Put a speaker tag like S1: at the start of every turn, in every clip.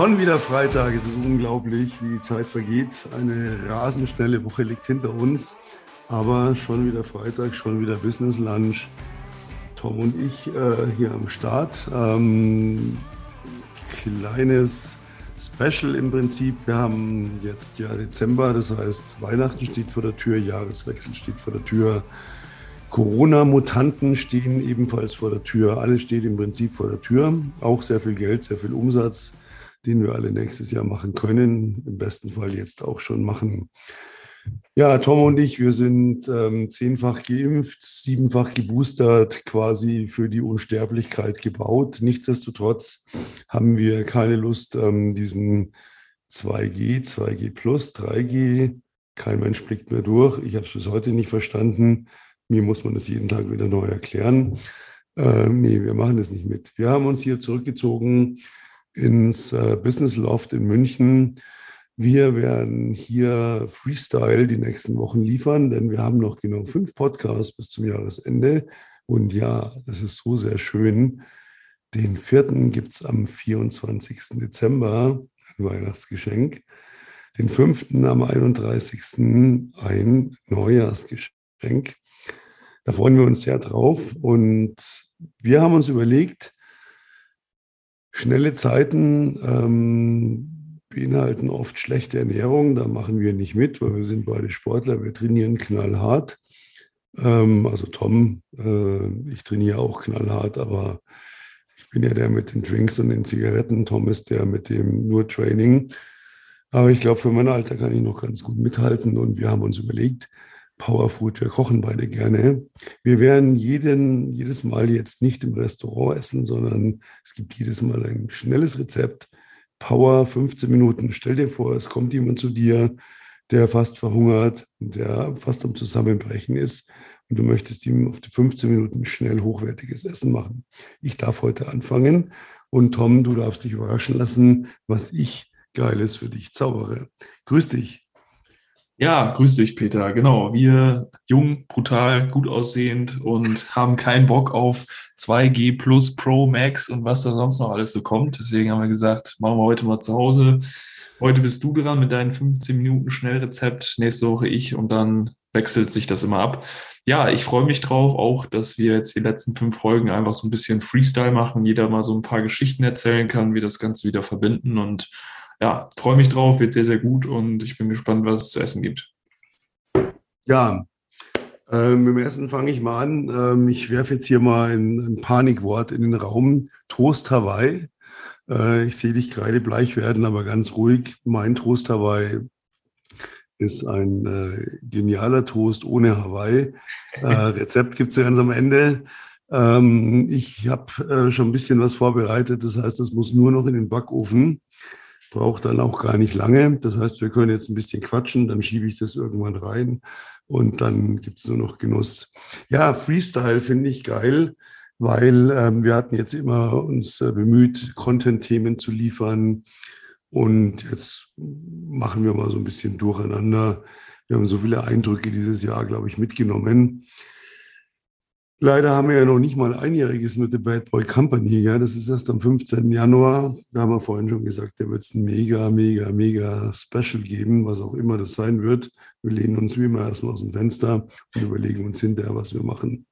S1: Schon wieder Freitag, es ist unglaublich, wie die Zeit vergeht. Eine rasend schnelle Woche liegt hinter uns, aber schon wieder Freitag, schon wieder Business Lunch. Tom und ich äh, hier am Start. Ähm, kleines Special im Prinzip. Wir haben jetzt ja Dezember, das heißt Weihnachten steht vor der Tür, Jahreswechsel steht vor der Tür. Corona-Mutanten stehen ebenfalls vor der Tür. Alles steht im Prinzip vor der Tür. Auch sehr viel Geld, sehr viel Umsatz, den wir alle nächstes Jahr machen können. Im besten Fall jetzt auch schon machen. Ja, Tom und ich, wir sind ähm, zehnfach geimpft, siebenfach geboostert, quasi für die Unsterblichkeit gebaut. Nichtsdestotrotz haben wir keine Lust, ähm, diesen 2G, 2G plus, 3G, kein Mensch blickt mehr durch. Ich habe es bis heute nicht verstanden. Mir muss man das jeden Tag wieder neu erklären. Ähm, nee, wir machen das nicht mit. Wir haben uns hier zurückgezogen ins äh, Business Loft in München wir werden hier Freestyle die nächsten Wochen liefern, denn wir haben noch genau fünf Podcasts bis zum Jahresende. Und ja, das ist so sehr schön. Den vierten gibt es am 24. Dezember, ein Weihnachtsgeschenk. Den fünften am 31. ein Neujahrsgeschenk. Da freuen wir uns sehr drauf. Und wir haben uns überlegt, schnelle Zeiten, ähm, beinhalten oft schlechte Ernährung. Da machen wir nicht mit, weil wir sind beide Sportler. Wir trainieren knallhart. Ähm, also Tom, äh, ich trainiere auch knallhart, aber ich bin ja der mit den Drinks und den Zigaretten. Tom ist der mit dem nur Training. Aber ich glaube, für mein Alter kann ich noch ganz gut mithalten. Und wir haben uns überlegt, Powerfood, wir kochen beide gerne. Wir werden jeden, jedes Mal jetzt nicht im Restaurant essen, sondern es gibt jedes Mal ein schnelles Rezept Power 15 Minuten. Stell dir vor, es kommt jemand zu dir, der fast verhungert, der fast am Zusammenbrechen ist und du möchtest ihm auf die 15 Minuten schnell hochwertiges Essen machen. Ich darf heute anfangen und Tom, du darfst dich überraschen lassen, was ich Geiles für dich zaubere. Grüß dich.
S2: Ja, grüß dich, Peter. Genau, wir jung, brutal, gut aussehend und haben keinen Bock auf 2G Plus Pro Max und was da sonst noch alles so kommt. Deswegen haben wir gesagt, machen wir heute mal zu Hause. Heute bist du dran mit deinen 15 Minuten Schnellrezept, nächste Woche ich und dann wechselt sich das immer ab. Ja, ich freue mich drauf, auch, dass wir jetzt die letzten fünf Folgen einfach so ein bisschen Freestyle machen, jeder mal so ein paar Geschichten erzählen kann, wie das Ganze wieder verbinden und ja, freue mich drauf, wird sehr, sehr gut und ich bin gespannt, was es zu essen gibt.
S1: Ja, ähm, im ersten fange ich mal an. Ähm, ich werfe jetzt hier mal ein, ein, Panikwort in den Raum. Toast Hawaii. Äh, ich sehe dich gerade bleich werden, aber ganz ruhig. Mein Toast Hawaii ist ein äh, genialer Toast ohne Hawaii. Äh, Rezept gibt es ja ganz am Ende. Ähm, ich habe äh, schon ein bisschen was vorbereitet. Das heißt, das muss nur noch in den Backofen braucht dann auch gar nicht lange. Das heißt, wir können jetzt ein bisschen quatschen, dann schiebe ich das irgendwann rein und dann gibt es nur noch Genuss. Ja, Freestyle finde ich geil, weil ähm, wir hatten jetzt immer uns äh, bemüht, Content-Themen zu liefern und jetzt machen wir mal so ein bisschen durcheinander. Wir haben so viele Eindrücke dieses Jahr, glaube ich, mitgenommen. Leider haben wir ja noch nicht mal einjähriges mit The Bad Boy Company. Ja? Das ist erst am 15. Januar. Da haben wir vorhin schon gesagt, da wird es ein mega, mega, mega Special geben, was auch immer das sein wird. Wir lehnen uns wie immer erstmal aus dem Fenster und überlegen uns hinterher, was wir machen.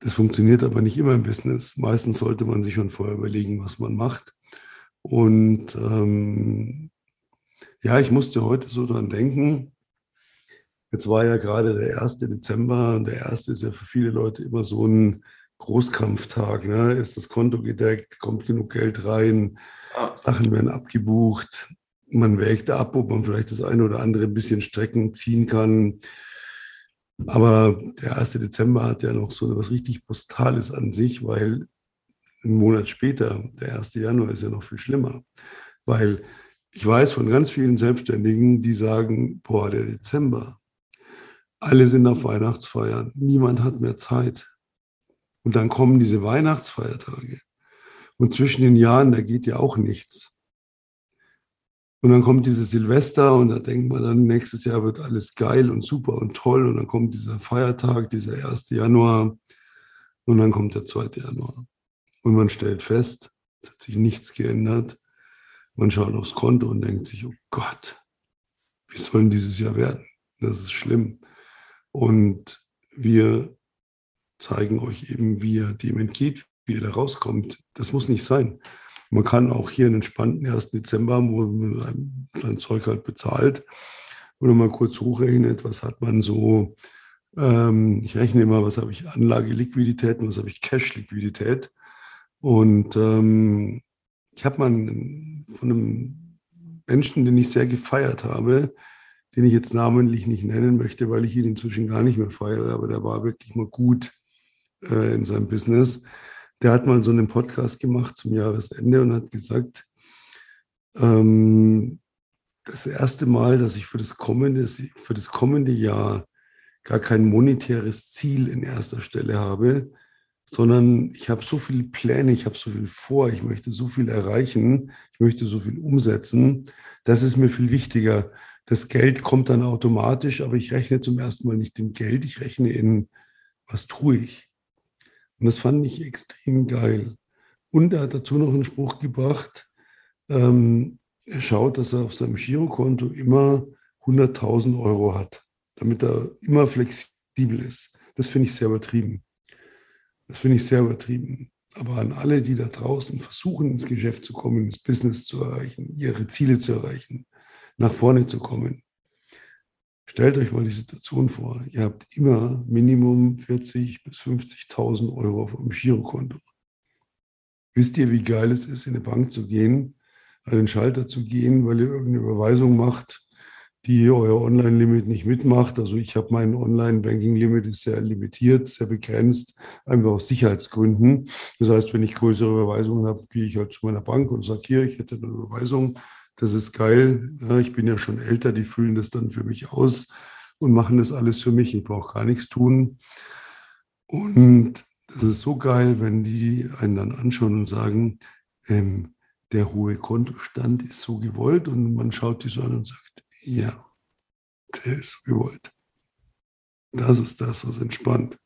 S1: Das funktioniert aber nicht immer im Business. Meistens sollte man sich schon vorher überlegen, was man macht. Und ähm, ja, ich musste heute so dran denken, Jetzt war ja gerade der 1. Dezember und der 1. ist ja für viele Leute immer so ein Großkampftag. Ne? Ist das Konto gedeckt? Kommt genug Geld rein? Sachen werden abgebucht. Man wägt ab, ob man vielleicht das eine oder andere ein bisschen Strecken ziehen kann. Aber der 1. Dezember hat ja noch so etwas richtig Postales an sich, weil einen Monat später, der 1. Januar, ist ja noch viel schlimmer. Weil ich weiß von ganz vielen Selbstständigen, die sagen, boah, der Dezember, alle sind auf Weihnachtsfeiern. Niemand hat mehr Zeit. Und dann kommen diese Weihnachtsfeiertage. Und zwischen den Jahren, da geht ja auch nichts. Und dann kommt dieses Silvester und da denkt man dann, nächstes Jahr wird alles geil und super und toll. Und dann kommt dieser Feiertag, dieser 1. Januar. Und dann kommt der 2. Januar. Und man stellt fest, es hat sich nichts geändert. Man schaut aufs Konto und denkt sich, oh Gott, wie soll denn dieses Jahr werden? Das ist schlimm. Und wir zeigen euch eben, wie ihr dem entgeht, wie ihr da rauskommt. Das muss nicht sein. Man kann auch hier einen entspannten 1. Dezember haben, wo man sein Zeug halt bezahlt oder mal kurz hochrechnet, was hat man so. Ähm, ich rechne immer, was habe ich Anlageliquidität und was habe ich Cash-Liquidität. Und ähm, ich habe mal von einem Menschen, den ich sehr gefeiert habe, den ich jetzt namentlich nicht nennen möchte, weil ich ihn inzwischen gar nicht mehr feiere, aber der war wirklich mal gut äh, in seinem Business. Der hat mal so einen Podcast gemacht zum Jahresende und hat gesagt, ähm, das erste Mal, dass ich für das, kommende, für das kommende Jahr gar kein monetäres Ziel in erster Stelle habe, sondern ich habe so viele Pläne, ich habe so viel vor, ich möchte so viel erreichen, ich möchte so viel umsetzen. Das ist mir viel wichtiger. Das Geld kommt dann automatisch, aber ich rechne zum ersten Mal nicht in Geld, ich rechne in, was tue ich? Und das fand ich extrem geil. Und er hat dazu noch einen Spruch gebracht, ähm, er schaut, dass er auf seinem Girokonto immer 100.000 Euro hat, damit er immer flexibel ist. Das finde ich sehr übertrieben. Das finde ich sehr übertrieben. Aber an alle, die da draußen versuchen, ins Geschäft zu kommen, ins Business zu erreichen, ihre Ziele zu erreichen, nach vorne zu kommen, stellt euch mal die Situation vor. Ihr habt immer Minimum 40.000 bis 50.000 Euro auf eurem Girokonto. Wisst ihr, wie geil es ist, in eine Bank zu gehen, an den Schalter zu gehen, weil ihr irgendeine Überweisung macht die euer Online-Limit nicht mitmacht. Also ich habe mein Online-Banking-Limit ist sehr limitiert, sehr begrenzt, einfach aus Sicherheitsgründen. Das heißt, wenn ich größere Überweisungen habe, gehe ich halt zu meiner Bank und sage, hier, ich hätte eine Überweisung, das ist geil. Ja, ich bin ja schon älter, die füllen das dann für mich aus und machen das alles für mich. Ich brauche gar nichts tun. Und das ist so geil, wenn die einen dann anschauen und sagen, ähm, der hohe Kontostand ist so gewollt und man schaut die so an und sagt, ja, der ist gewollt. Das ist das, was entspannt.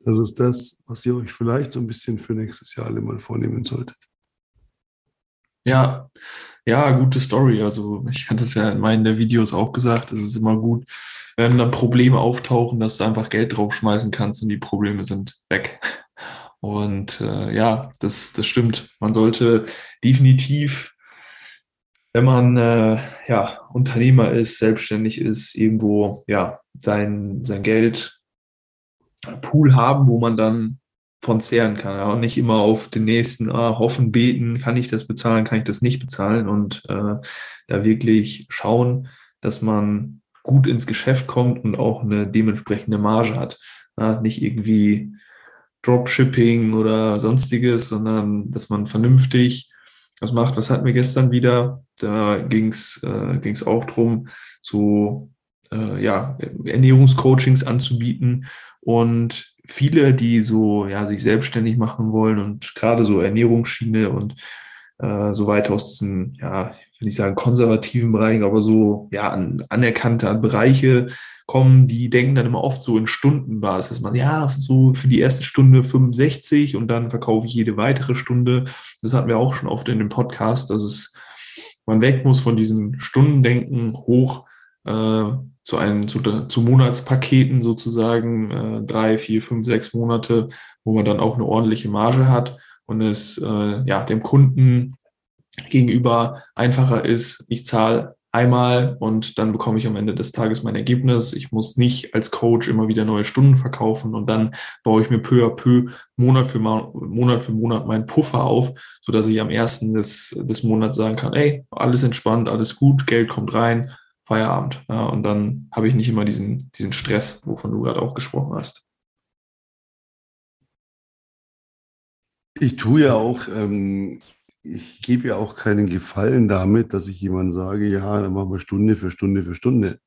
S1: Das ist das, was ihr euch vielleicht so ein bisschen für nächstes Jahr alle mal vornehmen solltet.
S2: Ja, ja, gute Story. Also ich hatte es ja in meinen der Videos auch gesagt, es ist immer gut, wenn dann Probleme auftauchen, dass du einfach Geld draufschmeißen kannst und die Probleme sind weg. Und äh, ja, das, das stimmt. Man sollte definitiv wenn man äh, ja, Unternehmer ist, selbstständig ist, irgendwo ja, sein, sein Geld Pool haben, wo man dann von zehren kann. Und nicht immer auf den nächsten ah, hoffen, beten, kann ich das bezahlen, kann ich das nicht bezahlen und äh, da wirklich schauen, dass man gut ins Geschäft kommt und auch eine dementsprechende Marge hat. Ja, nicht irgendwie Dropshipping oder sonstiges, sondern dass man vernünftig was macht. Was hatten wir gestern wieder? Da ging es äh, auch darum, so äh, ja, Ernährungscoachings anzubieten. Und viele, die so ja, sich selbstständig machen wollen und gerade so Ernährungsschiene und äh, so weiter aus diesen, ja, ich will nicht sagen konservativen Bereichen, aber so ja, an, anerkannte Bereiche kommen, die denken dann immer oft so in Stundenbasis, dass man, ja, so für die erste Stunde 65 und dann verkaufe ich jede weitere Stunde. Das hatten wir auch schon oft in dem Podcast, dass es, man weg muss von diesem Stundendenken hoch äh, zu einem, zu, zu Monatspaketen sozusagen, äh, drei, vier, fünf, sechs Monate, wo man dann auch eine ordentliche Marge hat und es äh, ja dem Kunden gegenüber einfacher ist, ich zahle einmal und dann bekomme ich am Ende des Tages mein Ergebnis. Ich muss nicht als Coach immer wieder neue Stunden verkaufen und dann baue ich mir peu à peu Monat für Monat für Monat meinen Puffer auf, so dass ich am ersten des, des Monats sagen kann, ey, alles entspannt, alles gut, Geld kommt rein, Feierabend. Ja, und dann habe ich nicht immer diesen, diesen Stress, wovon du gerade auch gesprochen hast.
S1: Ich tue ja auch ähm, ich gebe ja auch keinen Gefallen damit, dass ich jemand sage, ja, dann machen wir Stunde für Stunde für Stunde.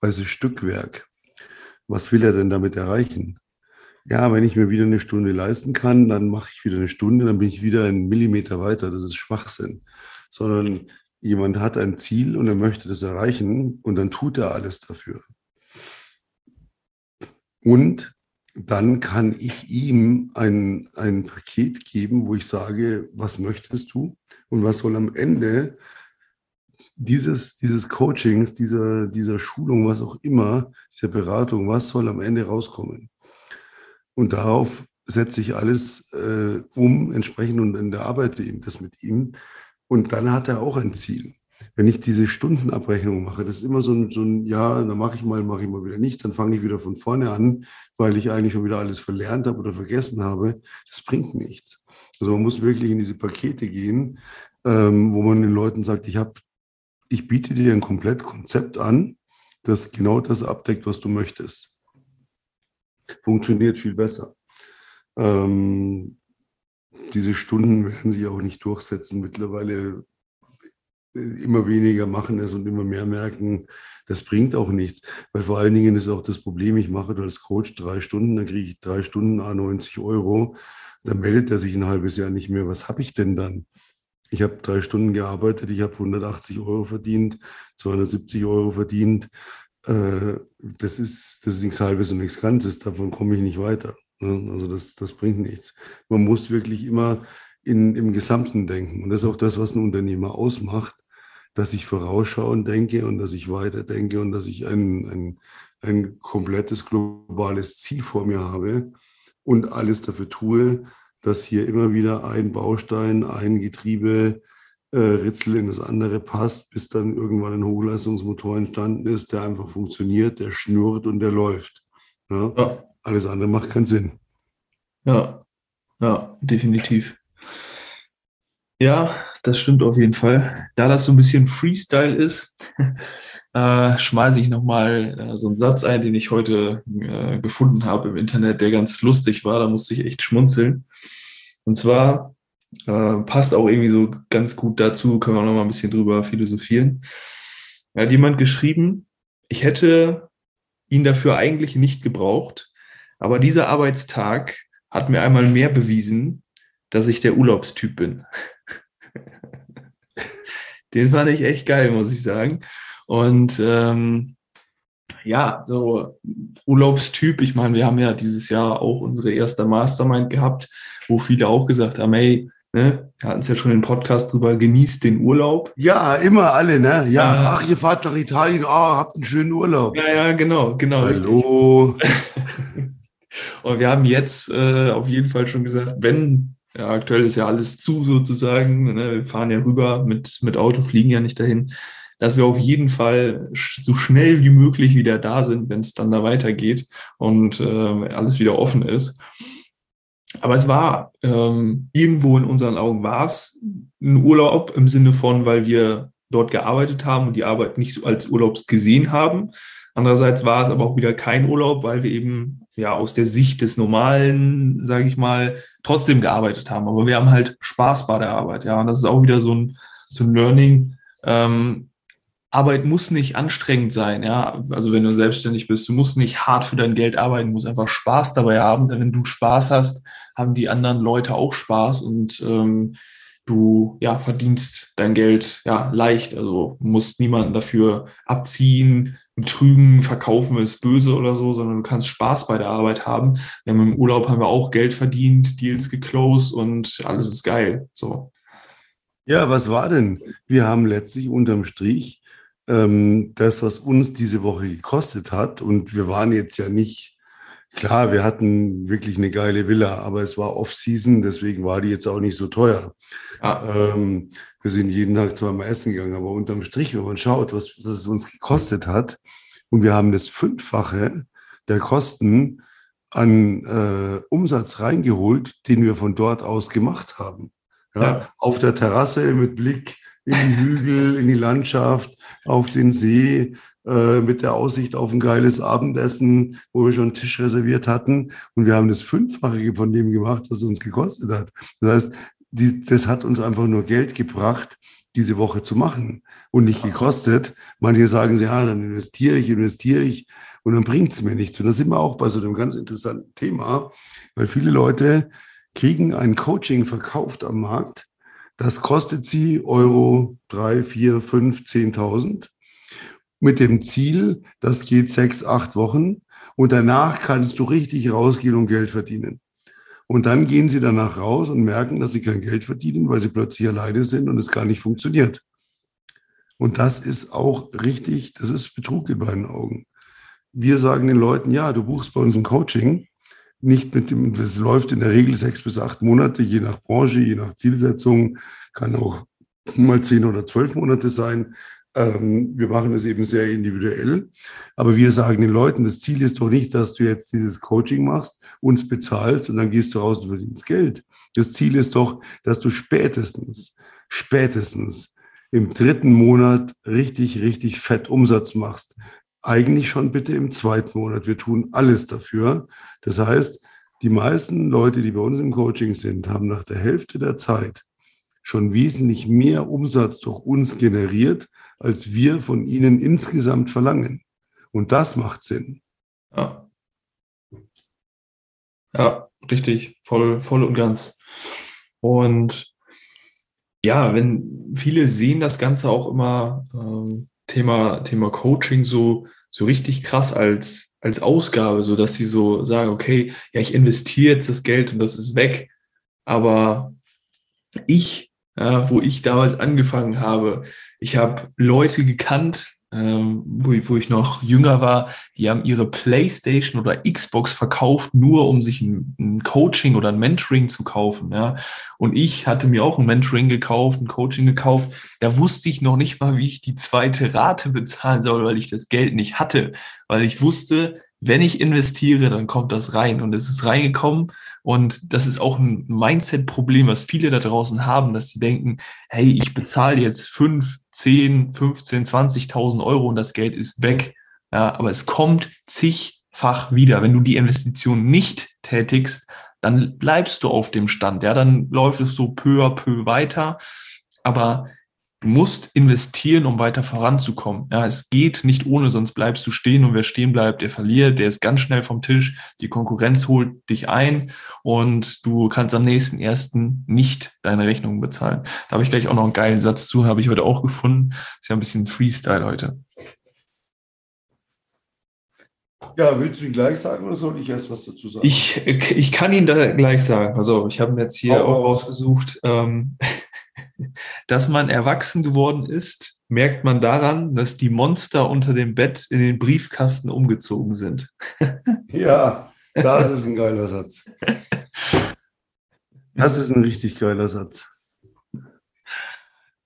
S1: Weil es ist Stückwerk. Was will er denn damit erreichen? Ja, wenn ich mir wieder eine Stunde leisten kann, dann mache ich wieder eine Stunde, dann bin ich wieder einen Millimeter weiter. Das ist Schwachsinn. Sondern jemand hat ein Ziel und er möchte das erreichen und dann tut er alles dafür. Und dann kann ich ihm ein, ein Paket geben, wo ich sage, was möchtest du? Und was soll am Ende dieses, dieses Coachings, dieser, dieser Schulung, was auch immer, dieser Beratung, was soll am Ende rauskommen? Und darauf setze ich alles äh, um, entsprechend und erarbeite ihm das mit ihm. Und dann hat er auch ein Ziel. Wenn ich diese Stundenabrechnung mache, das ist immer so ein, so ein ja, dann mache ich mal, mache ich mal wieder nicht, dann fange ich wieder von vorne an, weil ich eigentlich schon wieder alles verlernt habe oder vergessen habe. Das bringt nichts. Also man muss wirklich in diese Pakete gehen, ähm, wo man den Leuten sagt, ich habe, ich biete dir ein komplett Konzept an, das genau das abdeckt, was du möchtest. Funktioniert viel besser. Ähm, diese Stunden werden sich auch nicht durchsetzen. Mittlerweile äh, immer weniger machen es und immer mehr merken, das bringt auch nichts. Weil vor allen Dingen ist auch das Problem, ich mache als Coach drei Stunden, dann kriege ich drei Stunden A 90 Euro. Dann meldet er sich ein halbes Jahr nicht mehr. Was habe ich denn dann? Ich habe drei Stunden gearbeitet, ich habe 180 Euro verdient, 270 Euro verdient. Äh, das ist, das ist nichts Halbes und nichts Ganzes. Davon komme ich nicht weiter. Ne? Also das, das bringt nichts. Man muss wirklich immer in, im Gesamten denken. Und das ist auch das, was ein Unternehmer ausmacht, dass ich vorausschauend denke und dass ich weiterdenke und dass ich ein, ein, ein komplettes globales Ziel vor mir habe und alles dafür tue, dass hier immer wieder ein Baustein, ein Getriebe, äh, Ritzel in das andere passt, bis dann irgendwann ein Hochleistungsmotor entstanden ist, der einfach funktioniert, der schnurrt und der läuft. Ja? Ja. Alles andere macht keinen Sinn.
S2: Ja, ja, definitiv. Ja, das stimmt auf jeden Fall. Da das so ein bisschen Freestyle ist, äh, schmeiße ich nochmal äh, so einen Satz ein, den ich heute äh, gefunden habe im Internet, der ganz lustig war. Da musste ich echt schmunzeln. Und zwar äh, passt auch irgendwie so ganz gut dazu, können wir noch mal ein bisschen drüber philosophieren. Er hat jemand geschrieben, ich hätte ihn dafür eigentlich nicht gebraucht, aber dieser Arbeitstag hat mir einmal mehr bewiesen, dass ich der Urlaubstyp bin. Den fand ich echt geil, muss ich sagen. Und ähm, ja, so Urlaubstyp, ich meine, wir haben ja dieses Jahr auch unsere erste Mastermind gehabt, wo viele auch gesagt haben, hey, ne, wir hatten es ja schon im Podcast drüber, genießt den Urlaub.
S1: Ja, immer alle, ne? Ja, ah. ach, ihr fahrt nach Italien, oh, habt einen schönen Urlaub.
S2: Ja, ja, genau, genau.
S1: Hallo.
S2: Und wir haben jetzt äh, auf jeden Fall schon gesagt, wenn, ja, aktuell ist ja alles zu sozusagen, ne, wir fahren ja rüber mit, mit Auto, fliegen ja nicht dahin, dass wir auf jeden Fall so schnell wie möglich wieder da sind, wenn es dann da weitergeht und äh, alles wieder offen ist. Aber es war ähm, irgendwo in unseren Augen war es ein Urlaub im Sinne von, weil wir dort gearbeitet haben und die Arbeit nicht als Urlaubs gesehen haben. Andererseits war es aber auch wieder kein Urlaub, weil wir eben ja aus der Sicht des normalen, sage ich mal, trotzdem gearbeitet haben. Aber wir haben halt Spaß bei der Arbeit, ja. Und das ist auch wieder so ein, so ein Learning. Ähm, Arbeit muss nicht anstrengend sein, ja. Also wenn du selbstständig bist, du musst nicht hart für dein Geld arbeiten, du musst einfach Spaß dabei haben. Denn wenn du Spaß hast, haben die anderen Leute auch Spaß und ähm, du ja verdienst dein Geld ja leicht. Also musst niemanden dafür abziehen, betrügen, verkaufen ist böse oder so, sondern du kannst Spaß bei der Arbeit haben. Wir haben im Urlaub haben wir auch Geld verdient, Deals geclosed und alles ist geil. So.
S1: Ja, was war denn? Wir haben letztlich unterm Strich ähm, das, was uns diese Woche gekostet hat, und wir waren jetzt ja nicht Klar, wir hatten wirklich eine geile Villa, aber es war Off-Season, deswegen war die jetzt auch nicht so teuer. Ah. Ähm, wir sind jeden Tag zweimal essen gegangen, aber unterm Strich, wenn man schaut, was, was es uns gekostet hat, und wir haben das Fünffache der Kosten an äh, Umsatz reingeholt, den wir von dort aus gemacht haben. Ja, ja. Auf der Terrasse mit Blick in die Hügel, in die Landschaft, auf den See, äh, mit der Aussicht auf ein geiles Abendessen, wo wir schon einen Tisch reserviert hatten. Und wir haben das Fünffache von dem gemacht, was es uns gekostet hat. Das heißt, die, das hat uns einfach nur Geld gebracht, diese Woche zu machen und nicht gekostet. Manche sagen, ja, dann investiere ich, investiere ich und dann bringt es mir nichts. Und da sind wir auch bei so einem ganz interessanten Thema, weil viele Leute kriegen ein Coaching verkauft am Markt. Das kostet sie Euro drei, vier, fünf, zehntausend mit dem Ziel, das geht sechs, acht Wochen und danach kannst du richtig rausgehen und Geld verdienen. Und dann gehen sie danach raus und merken, dass sie kein Geld verdienen, weil sie plötzlich alleine sind und es gar nicht funktioniert. Und das ist auch richtig, das ist Betrug in meinen Augen. Wir sagen den Leuten, ja, du buchst bei uns ein Coaching, nicht mit dem, das läuft in der Regel sechs bis acht Monate, je nach Branche, je nach Zielsetzung, kann auch mal zehn oder zwölf Monate sein. Ähm, wir machen das eben sehr individuell. Aber wir sagen den Leuten, das Ziel ist doch nicht, dass du jetzt dieses Coaching machst, uns bezahlst und dann gehst du raus und verdienst Geld. Das Ziel ist doch, dass du spätestens, spätestens im dritten Monat richtig, richtig fett Umsatz machst. Eigentlich schon bitte im zweiten Monat. Wir tun alles dafür. Das heißt, die meisten Leute, die bei uns im Coaching sind, haben nach der Hälfte der Zeit schon wesentlich mehr Umsatz durch uns generiert, als wir von ihnen insgesamt verlangen. Und das macht Sinn.
S2: Ja. Ja, richtig, voll, voll und ganz. Und ja, wenn viele sehen das Ganze auch immer ähm, Thema, Thema Coaching so, so richtig krass als, als Ausgabe, so dass sie so sagen, okay, ja, ich investiere jetzt das Geld und das ist weg. Aber ich ja, wo ich damals angefangen habe. Ich habe Leute gekannt, ähm, wo, wo, ich noch jünger war, die haben ihre Playstation oder Xbox verkauft, nur um sich ein, ein, Coaching oder ein Mentoring zu kaufen. Ja. Und ich hatte mir auch ein Mentoring gekauft, ein Coaching gekauft. Da wusste ich noch nicht mal, wie ich die zweite Rate bezahlen soll, weil ich das Geld nicht hatte. Weil ich wusste, wenn ich investiere, dann kommt das rein. Und es ist reingekommen. Und das ist auch ein Mindset-Problem, was viele da draußen haben, dass sie denken, hey, ich bezahle jetzt 5, 10, 15, 20.000 Euro und das Geld ist weg. Ja, aber es kommt zigfach wieder. Wenn du die Investition nicht tätigst, dann bleibst du auf dem Stand. Ja, dann läuft es so peu à peu weiter. Aber Du musst investieren, um weiter voranzukommen. Ja, es geht nicht ohne, sonst bleibst du stehen und wer stehen bleibt, der verliert, der ist ganz schnell vom Tisch. Die Konkurrenz holt dich ein und du kannst am nächsten ersten nicht deine Rechnungen bezahlen. Da habe ich gleich auch noch einen geilen Satz zu, habe ich heute auch gefunden. Ist ja ein bisschen Freestyle heute.
S1: Ja, willst du ihn gleich sagen oder soll ich erst was dazu sagen?
S2: Ich, ich kann ihn da gleich sagen. Also ich habe ihn jetzt hier auch, auch rausgesucht. Ähm, dass man erwachsen geworden ist, merkt man daran, dass die Monster unter dem Bett in den Briefkasten umgezogen sind.
S1: ja, das ist ein geiler Satz. Das ist ein richtig geiler Satz.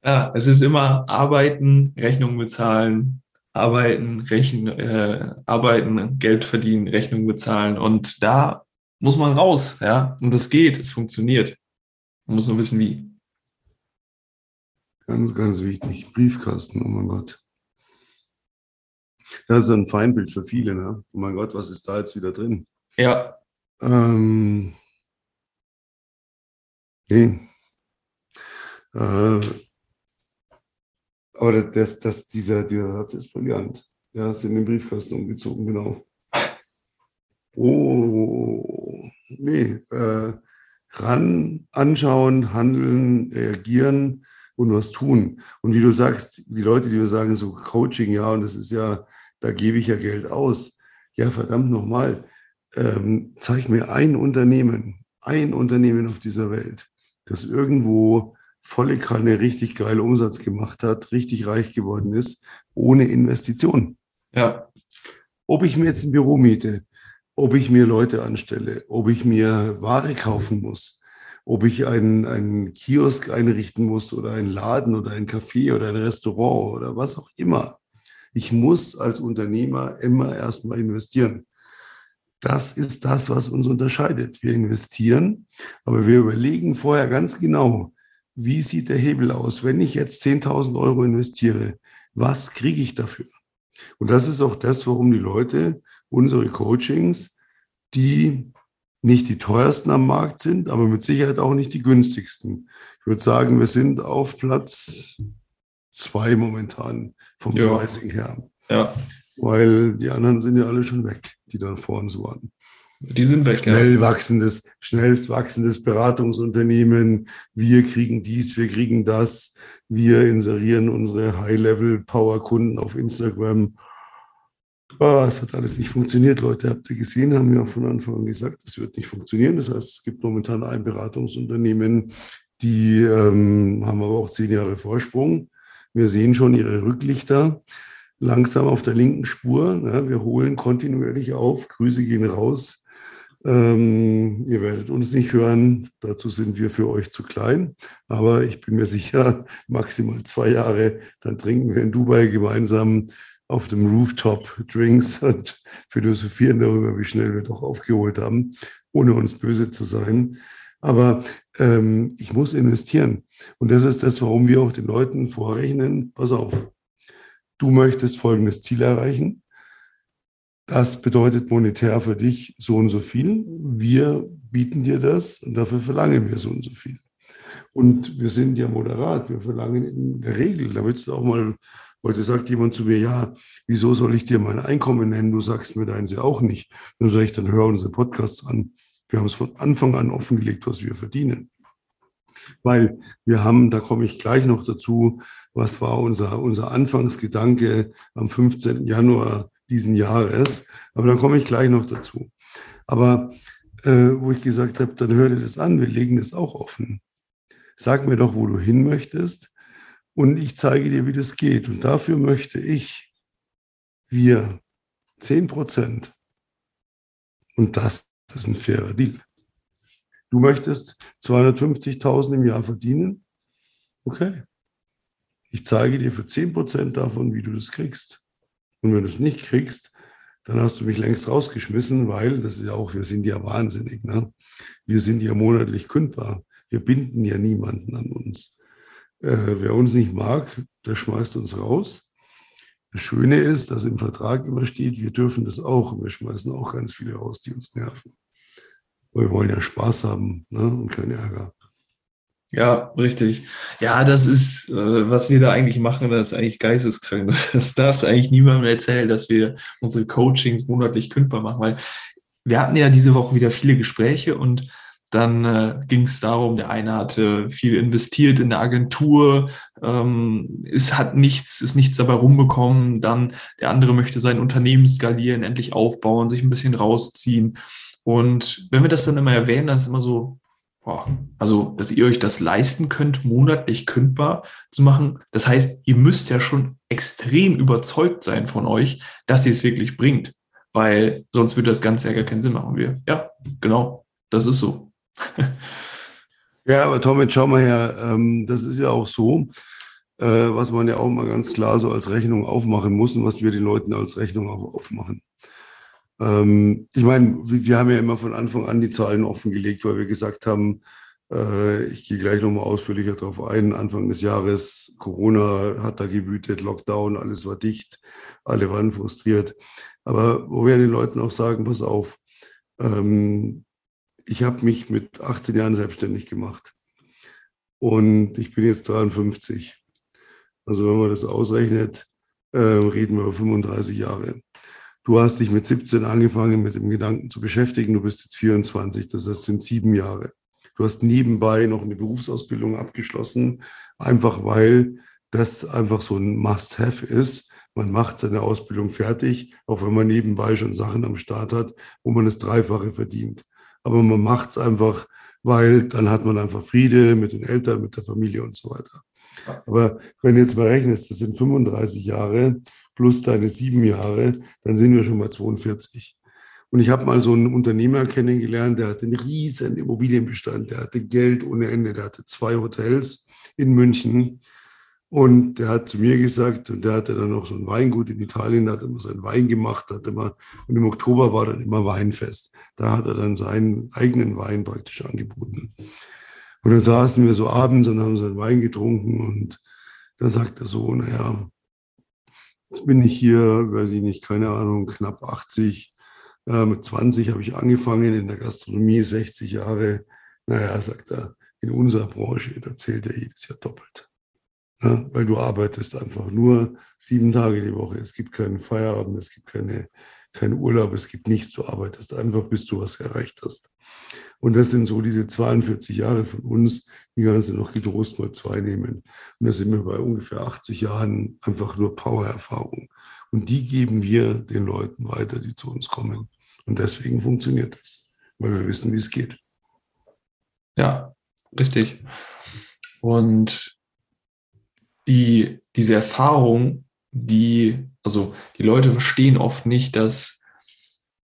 S2: Ja, es ist immer arbeiten, Rechnungen bezahlen, arbeiten, Rechn äh, arbeiten, Geld verdienen, Rechnungen bezahlen. Und da muss man raus, ja. Und das geht, es funktioniert. Man muss nur wissen, wie.
S1: Ganz, ganz wichtig. Briefkasten, oh mein Gott. Das ist ein Feindbild für viele, ne? Oh mein Gott, was ist da jetzt wieder drin?
S2: Ja.
S1: Ähm, nee. Äh, aber das, das, dieser, dieser Satz ist brillant. Ja, ist in den Briefkasten umgezogen, genau. Oh, nee. Äh, ran, anschauen, handeln, reagieren und was tun. Und wie du sagst, die Leute, die wir sagen, so Coaching, ja, und das ist ja, da gebe ich ja Geld aus. Ja, verdammt nochmal, ähm, zeig mir ein Unternehmen, ein Unternehmen auf dieser Welt, das irgendwo volle Kanne richtig geil Umsatz gemacht hat, richtig reich geworden ist, ohne Investition.
S2: Ja.
S1: Ob ich mir jetzt ein Büro miete, ob ich mir Leute anstelle, ob ich mir Ware kaufen muss, ob ich einen, einen Kiosk einrichten muss oder einen Laden oder ein Café oder ein Restaurant oder was auch immer. Ich muss als Unternehmer immer erstmal investieren. Das ist das, was uns unterscheidet. Wir investieren, aber wir überlegen vorher ganz genau, wie sieht der Hebel aus? Wenn ich jetzt 10.000 Euro investiere, was kriege ich dafür? Und das ist auch das, warum die Leute unsere Coachings, die nicht die teuersten am Markt sind, aber mit Sicherheit auch nicht die günstigsten. Ich würde sagen, wir sind auf Platz zwei momentan vom ja. Pricing her.
S2: Ja.
S1: Weil die anderen sind ja alle schon weg, die dann vor uns waren.
S2: Die sind weg,
S1: Schnell ja. wachsendes, schnellst wachsendes Beratungsunternehmen. Wir kriegen dies, wir kriegen das. Wir inserieren unsere High-Level-Power-Kunden auf Instagram. Oh, es hat alles nicht funktioniert, Leute. Habt ihr gesehen, haben auch von Anfang an gesagt, es wird nicht funktionieren. Das heißt, es gibt momentan ein Beratungsunternehmen, die ähm, haben aber auch zehn Jahre Vorsprung. Wir sehen schon ihre Rücklichter langsam auf der linken Spur. Ja, wir holen kontinuierlich auf. Grüße gehen raus. Ähm, ihr werdet uns nicht hören. Dazu sind wir für euch zu klein. Aber ich bin mir sicher, maximal zwei Jahre, dann trinken wir in Dubai gemeinsam auf dem Rooftop Drinks und philosophieren darüber, wie schnell wir doch aufgeholt haben, ohne uns böse zu sein. Aber ähm, ich muss investieren. Und das ist das, warum wir auch den Leuten vorrechnen, pass auf, du möchtest folgendes Ziel erreichen. Das bedeutet monetär für dich so und so viel. Wir bieten dir das und dafür verlangen wir so und so viel. Und wir sind ja moderat. Wir verlangen in der Regel, damit es auch mal Heute sagt jemand zu mir, ja, wieso soll ich dir mein Einkommen nennen? Du sagst mir deins ja auch nicht. Dann sage ich, dann hör unsere Podcasts an. Wir haben es von Anfang an offengelegt, was wir verdienen. Weil wir haben, da komme ich gleich noch dazu, was war unser, unser Anfangsgedanke am 15. Januar diesen Jahres. Aber da komme ich gleich noch dazu. Aber äh, wo ich gesagt habe, dann hör dir das an, wir legen das auch offen. Sag mir doch, wo du hin möchtest und ich zeige dir, wie das geht. Und dafür möchte ich, wir 10 Prozent. Und das ist ein fairer Deal. Du möchtest 250.000 im Jahr verdienen? Okay. Ich zeige dir für 10 Prozent davon, wie du das kriegst. Und wenn du es nicht kriegst, dann hast du mich längst rausgeschmissen, weil das ist ja auch, wir sind ja wahnsinnig. Ne? Wir sind ja monatlich kündbar. Wir binden ja niemanden an uns. Äh, wer uns nicht mag, der schmeißt uns raus. Das Schöne ist, dass im Vertrag immer steht, wir dürfen das auch. Wir schmeißen auch ganz viele raus, die uns nerven. Weil wir wollen ja Spaß haben ne? und keinen Ärger.
S2: Ja, richtig. Ja, das ist, äh, was wir da eigentlich machen, das ist eigentlich geisteskrank. Das darfst du eigentlich niemandem erzählen, dass wir unsere Coachings monatlich kündbar machen, weil wir hatten ja diese Woche wieder viele Gespräche und dann äh, ging es darum, der eine hatte viel investiert in der Agentur, ähm, es hat nichts, ist nichts dabei rumbekommen. Dann der andere möchte sein Unternehmen skalieren, endlich aufbauen, sich ein bisschen rausziehen. Und wenn wir das dann immer erwähnen, dann ist immer so, boah, also, dass ihr euch das leisten könnt, monatlich kündbar zu machen. Das heißt, ihr müsst ja schon extrem überzeugt sein von euch, dass ihr es wirklich bringt. Weil sonst würde das Ganze ja gar keinen Sinn machen. Wir, ja, genau, das ist so.
S1: Ja, aber Tom, jetzt schau mal her, ähm, das ist ja auch so, äh, was man ja auch mal ganz klar so als Rechnung aufmachen muss und was wir den Leuten als Rechnung auch aufmachen. Ähm, ich meine, wir haben ja immer von Anfang an die Zahlen offengelegt, weil wir gesagt haben, äh, ich gehe gleich nochmal ausführlicher darauf ein, Anfang des Jahres, Corona hat da gewütet, Lockdown, alles war dicht, alle waren frustriert. Aber wo wir den Leuten auch sagen, pass auf, ähm, ich habe mich mit 18 Jahren selbstständig gemacht. Und ich bin jetzt 53. Also wenn man das ausrechnet, äh, reden wir über 35 Jahre. Du hast dich mit 17 angefangen, mit dem Gedanken zu beschäftigen. Du bist jetzt 24, das heißt, sind sieben Jahre. Du hast nebenbei noch eine Berufsausbildung abgeschlossen, einfach weil das einfach so ein Must-Have ist. Man macht seine Ausbildung fertig, auch wenn man nebenbei schon Sachen am Start hat, wo man das Dreifache verdient aber man macht es einfach, weil dann hat man einfach Friede mit den Eltern, mit der Familie und so weiter. Aber wenn du jetzt mal rechnest, das sind 35 Jahre plus deine sieben Jahre, dann sind wir schon mal 42. Und ich habe mal so einen Unternehmer kennengelernt, der hatte einen riesen Immobilienbestand, der hatte Geld ohne Ende, der hatte zwei Hotels in München und der hat zu mir gesagt, und der hatte dann noch so ein Weingut in Italien, da hat immer seinen Wein gemacht, hat immer, und im Oktober war dann immer Weinfest. Da hat er dann seinen eigenen Wein praktisch angeboten. Und dann saßen wir so abends und haben seinen Wein getrunken und dann sagt er so, naja, jetzt bin ich hier, weiß ich nicht, keine Ahnung, knapp 80. Äh, mit 20 habe ich angefangen in der Gastronomie, 60 Jahre. Naja, sagt er, in unserer Branche, da zählt er jedes Jahr doppelt. Ja, weil du arbeitest einfach nur sieben Tage die Woche. Es gibt keinen Feierabend, es gibt keine, keinen Urlaub, es gibt nichts. Du arbeitest einfach, bis du was erreicht hast. Und das sind so diese 42 Jahre von uns, die kannst du noch getrost mal zwei nehmen. Und da sind wir bei ungefähr 80 Jahren einfach nur Power-Erfahrung. Und die geben wir den Leuten weiter, die zu uns kommen. Und deswegen funktioniert das, weil wir wissen, wie es geht.
S2: Ja, richtig. Und die, diese Erfahrung, die, also die Leute verstehen oft nicht, dass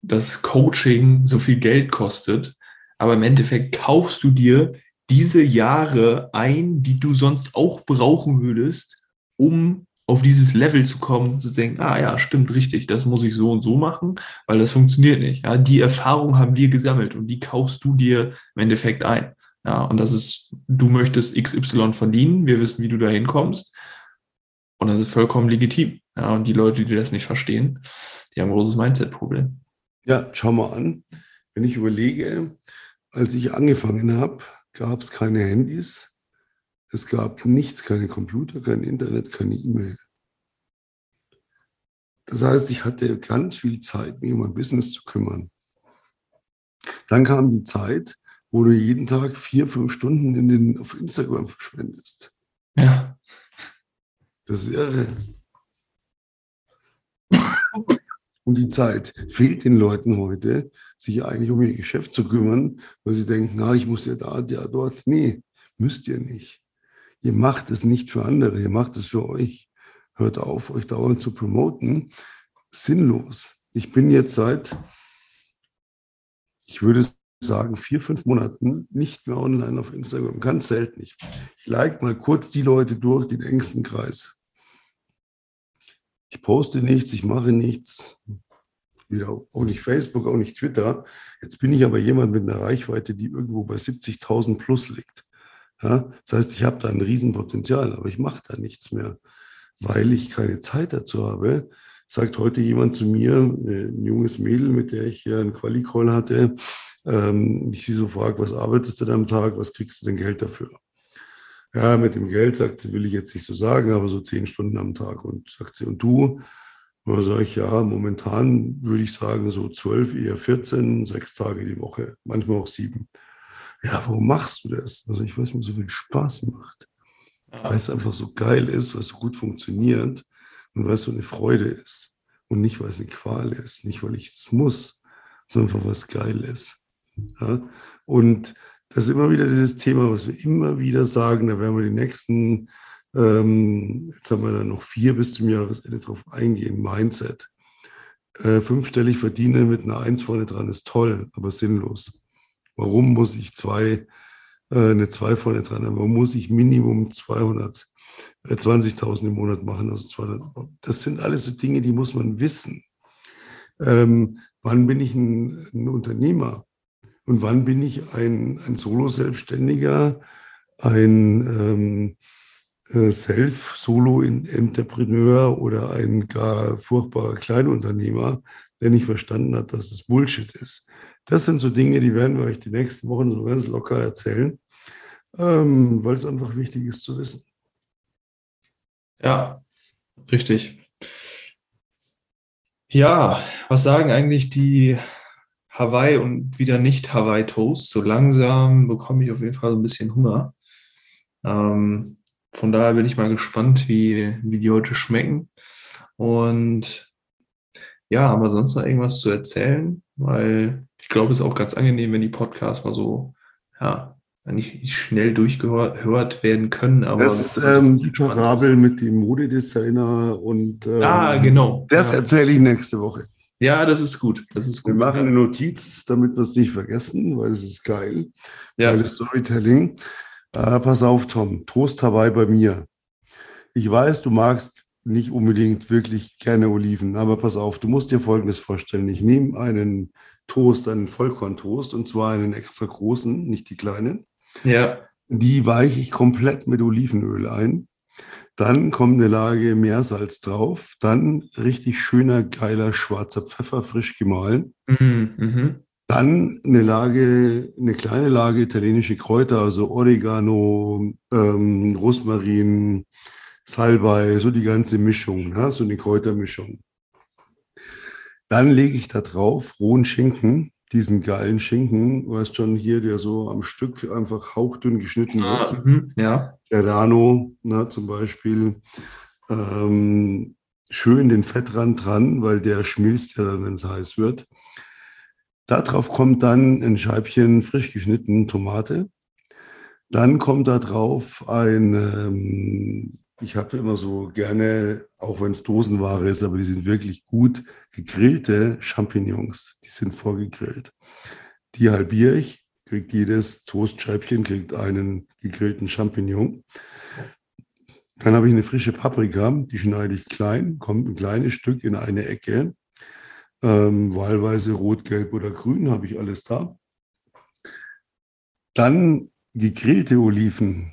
S2: das Coaching so viel Geld kostet, aber im Endeffekt kaufst du dir diese Jahre ein, die du sonst auch brauchen würdest, um auf dieses Level zu kommen, zu denken, ah ja, stimmt richtig, das muss ich so und so machen, weil das funktioniert nicht. Ja, die Erfahrung haben wir gesammelt und die kaufst du dir im Endeffekt ein. Ja, und das ist, du möchtest XY verdienen, wir wissen, wie du da hinkommst. Und das ist vollkommen legitim. Ja, und die Leute, die das nicht verstehen, die haben ein großes Mindset-Problem.
S1: Ja, schau mal an. Wenn ich überlege, als ich angefangen habe, gab es keine Handys, es gab nichts, keine Computer, kein Internet, keine E-Mail. Das heißt, ich hatte ganz viel Zeit, mich um mein Business zu kümmern. Dann kam die Zeit, wo du jeden Tag vier, fünf Stunden in den, auf Instagram verschwendest.
S2: Ja.
S1: Das ist irre. Und die Zeit fehlt den Leuten heute, sich eigentlich um ihr Geschäft zu kümmern, weil sie denken, na, ich muss ja da, ja dort. Nee, müsst ihr nicht. Ihr macht es nicht für andere, ihr macht es für euch. Hört auf, euch dauernd zu promoten. Sinnlos. Ich bin jetzt seit, ich würde sagen, vier, fünf Monaten nicht mehr online auf Instagram. Ganz selten. Ich, ich like mal kurz die Leute durch, den engsten Kreis. Ich poste nichts, ich mache nichts. Wieder auch nicht Facebook, auch nicht Twitter. Jetzt bin ich aber jemand mit einer Reichweite, die irgendwo bei 70.000 plus liegt. Ja, das heißt, ich habe da ein Riesenpotenzial, aber ich mache da nichts mehr, weil ich keine Zeit dazu habe. Sagt heute jemand zu mir, äh, ein junges Mädel, mit der ich hier einen Quali-Call hatte, ähm, ich sie so frage, was arbeitest du denn am Tag, was kriegst du denn Geld dafür? Ja, mit dem Geld, sagt sie, will ich jetzt nicht so sagen, aber so zehn Stunden am Tag. Und sagt sie, und du? Und dann sage ich, ja, momentan würde ich sagen, so zwölf, eher 14, sechs Tage die Woche, manchmal auch sieben ja, warum machst du das? Also ich weiß, mir so viel Spaß macht. Weil es einfach so geil ist, weil es so gut funktioniert und weil es so eine Freude ist. Und nicht, weil es eine Qual ist, nicht, weil ich es muss, sondern einfach was geil ist. Ja? Und das ist immer wieder dieses Thema, was wir immer wieder sagen, da werden wir die nächsten, ähm, jetzt haben wir dann noch vier bis zum Jahresende drauf eingehen, Mindset. Äh, fünfstellig verdienen mit einer Eins vorne dran ist toll, aber sinnlos. Warum muss ich zwei, äh, eine 2 vorne dran haben? Warum muss ich Minimum 200, äh, 20.000 im Monat machen? Also 200, das sind alles so Dinge, die muss man wissen. Ähm, wann bin ich ein, ein, Unternehmer? Und wann bin ich ein, ein Solo-Selbstständiger, ein ähm, äh, Self-Solo-Entrepreneur oder ein gar furchtbarer Kleinunternehmer, der nicht verstanden hat, dass es Bullshit ist. Das sind so Dinge, die werden wir euch die nächsten Wochen so ganz locker erzählen, ähm, weil es einfach wichtig ist zu wissen.
S2: Ja, richtig. Ja, was sagen eigentlich die Hawaii und wieder nicht Hawaii Toast? So langsam bekomme ich auf jeden Fall so ein bisschen Hunger. Ähm, von daher bin ich mal gespannt, wie, wie die heute schmecken. Und ja, haben wir sonst noch irgendwas zu erzählen? Weil ich glaube, es ist auch ganz angenehm, wenn die Podcasts mal so, ja, nicht schnell durchgehört werden können. Aber
S1: das ähm, die Parabel mit dem Modedesigner und
S2: ähm, ah, genau.
S1: Das ja. erzähle ich nächste Woche.
S2: Ja, das ist gut. Das ist gut.
S1: Wir machen eine Notiz, damit wir es nicht vergessen, weil es ist geil. Ja. Geiles Storytelling. Äh, pass auf, Tom. Toast Hawaii bei mir. Ich weiß, du magst nicht unbedingt wirklich gerne Oliven, aber pass auf, du musst dir Folgendes vorstellen. Ich nehme einen Toast, einen Vollkorntoast, und zwar einen extra großen, nicht die kleinen.
S2: Ja.
S1: Die weiche ich komplett mit Olivenöl ein. Dann kommt eine Lage Meersalz drauf. Dann richtig schöner, geiler schwarzer Pfeffer, frisch gemahlen. Mhm, mh. Dann eine Lage, eine kleine Lage italienische Kräuter, also Oregano, ähm, Rosmarin, Salbei, so die ganze Mischung, ja, so eine Kräutermischung. Dann lege ich da drauf rohen Schinken, diesen geilen Schinken, du weißt schon hier, der so am Stück einfach hauchdünn geschnitten ah, wird.
S2: Mh, ja.
S1: Serrano ne, zum Beispiel. Ähm, schön den Fettrand dran, weil der schmilzt ja dann, wenn es heiß wird. Darauf kommt dann ein Scheibchen frisch geschnittene Tomate. Dann kommt da drauf ein, ähm, ich habe immer so gerne, auch wenn es Dosenware ist, aber die sind wirklich gut, gegrillte Champignons. Die sind vorgegrillt. Die halbiere ich, kriegt jedes Toastscheibchen, kriegt einen gegrillten Champignon. Dann habe ich eine frische Paprika, die schneide ich klein, kommt ein kleines Stück in eine Ecke. Ähm, wahlweise rot, gelb oder grün, habe ich alles da. Dann gegrillte Oliven,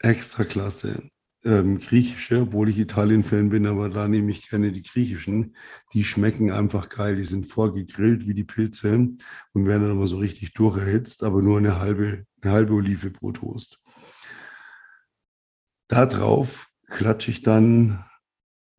S1: extra klasse. Ähm, griechische, obwohl ich Italien-Fan bin, aber da nehme ich gerne die griechischen. Die schmecken einfach geil. Die sind vorgegrillt wie die Pilze und werden dann immer so richtig durcherhitzt, aber nur eine halbe, eine halbe Olive pro Toast. Da drauf klatsche ich dann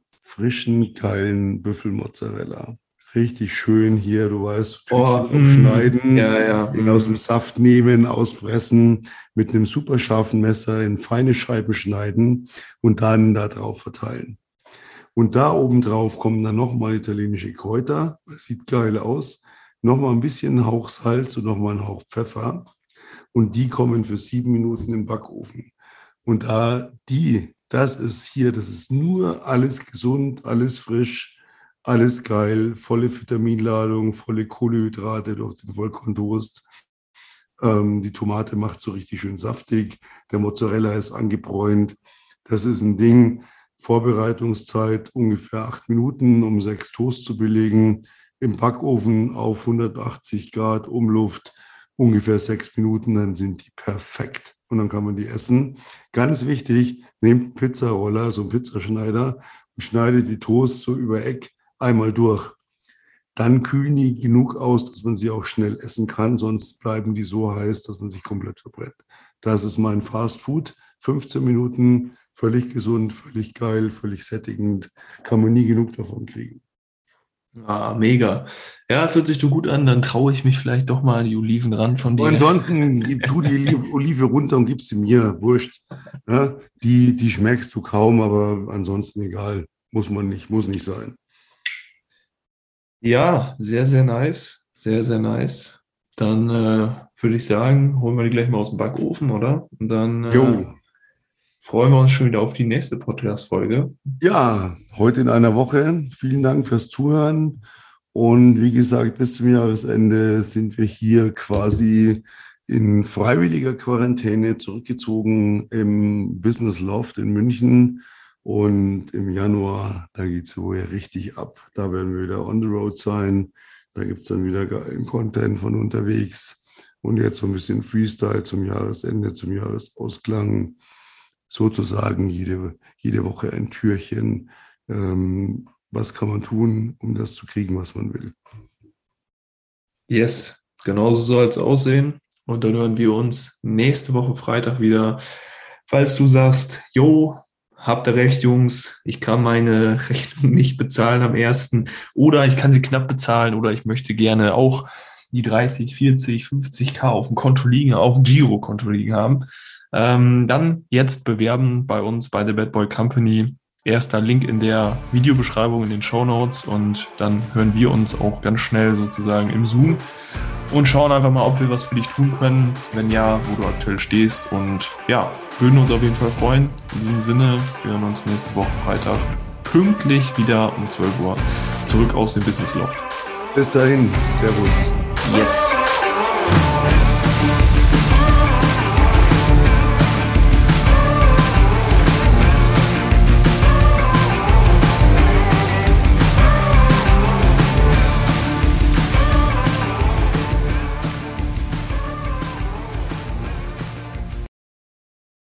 S1: frischen, geilen Büffelmozzarella richtig schön hier, du weißt, oh, mm, schneiden, ja, ja, ihn aus dem Saft nehmen, auspressen, mit einem super scharfen Messer in feine Scheiben schneiden und dann da drauf verteilen. Und da oben drauf kommen dann nochmal italienische Kräuter, das sieht geil aus, nochmal ein bisschen Hauch Salz und nochmal ein Hauch Pfeffer. Und die kommen für sieben Minuten im Backofen. Und da die, das ist hier, das ist nur alles gesund, alles frisch, alles geil, volle Vitaminladung, volle Kohlenhydrate durch den Vollkorntoast. Ähm, die Tomate macht so richtig schön saftig. Der Mozzarella ist angebräunt. Das ist ein Ding. Vorbereitungszeit ungefähr acht Minuten, um sechs Toast zu belegen. Im Backofen auf 180 Grad Umluft ungefähr sechs Minuten, dann sind die perfekt. Und dann kann man die essen. Ganz wichtig, nehmt einen Pizzaroller, so einen Pizzaschneider und schneidet die Toast so über Eck einmal durch. Dann kühlen die genug aus, dass man sie auch schnell essen kann, sonst bleiben die so heiß, dass man sich komplett verbrennt. Das ist mein Fast Food. 15 Minuten, völlig gesund, völlig geil, völlig sättigend. Kann man nie genug davon kriegen.
S2: Ah, mega. Ja, es hört sich so gut an, dann traue ich mich vielleicht doch mal an die Oliven ran von dir.
S1: Und ansonsten tu die Olive runter und gib sie mir, wurscht. Ja, die, die schmeckst du kaum, aber ansonsten egal. Muss man nicht, muss nicht sein.
S2: Ja, sehr, sehr nice. Sehr, sehr nice. Dann äh, würde ich sagen, holen wir die gleich mal aus dem Backofen, oder? Und dann äh, freuen wir uns schon wieder auf die nächste Podcast-Folge.
S1: Ja, heute in einer Woche. Vielen Dank fürs Zuhören. Und wie gesagt, bis zum Jahresende sind wir hier quasi in freiwilliger Quarantäne zurückgezogen im Business Loft in München. Und im Januar, da geht es wohl richtig ab. Da werden wir wieder on the road sein. Da gibt es dann wieder geilen Content von unterwegs. Und jetzt so ein bisschen Freestyle zum Jahresende, zum Jahresausklang. Sozusagen jede, jede Woche ein Türchen. Ähm, was kann man tun, um das zu kriegen, was man will?
S2: Yes, genauso soll es aussehen. Und dann hören wir uns nächste Woche Freitag wieder. Falls du sagst, jo, habt ihr recht, Jungs, ich kann meine Rechnung nicht bezahlen am ersten. Oder ich kann sie knapp bezahlen. Oder ich möchte gerne auch die 30, 40, 50k auf dem Konto liegen, auf dem Giro-Konto liegen haben. Ähm, dann jetzt bewerben bei uns bei The Bad Boy Company. Erster Link in der Videobeschreibung in den Show Notes. Und dann hören wir uns auch ganz schnell sozusagen im Zoom und schauen einfach mal, ob wir was für dich tun können. Wenn ja, wo du aktuell stehst. Und ja, würden uns auf jeden Fall freuen. In diesem Sinne, wir hören uns nächste Woche Freitag pünktlich wieder um 12 Uhr zurück aus dem Business Loft.
S1: Bis dahin, Servus.
S2: Yes.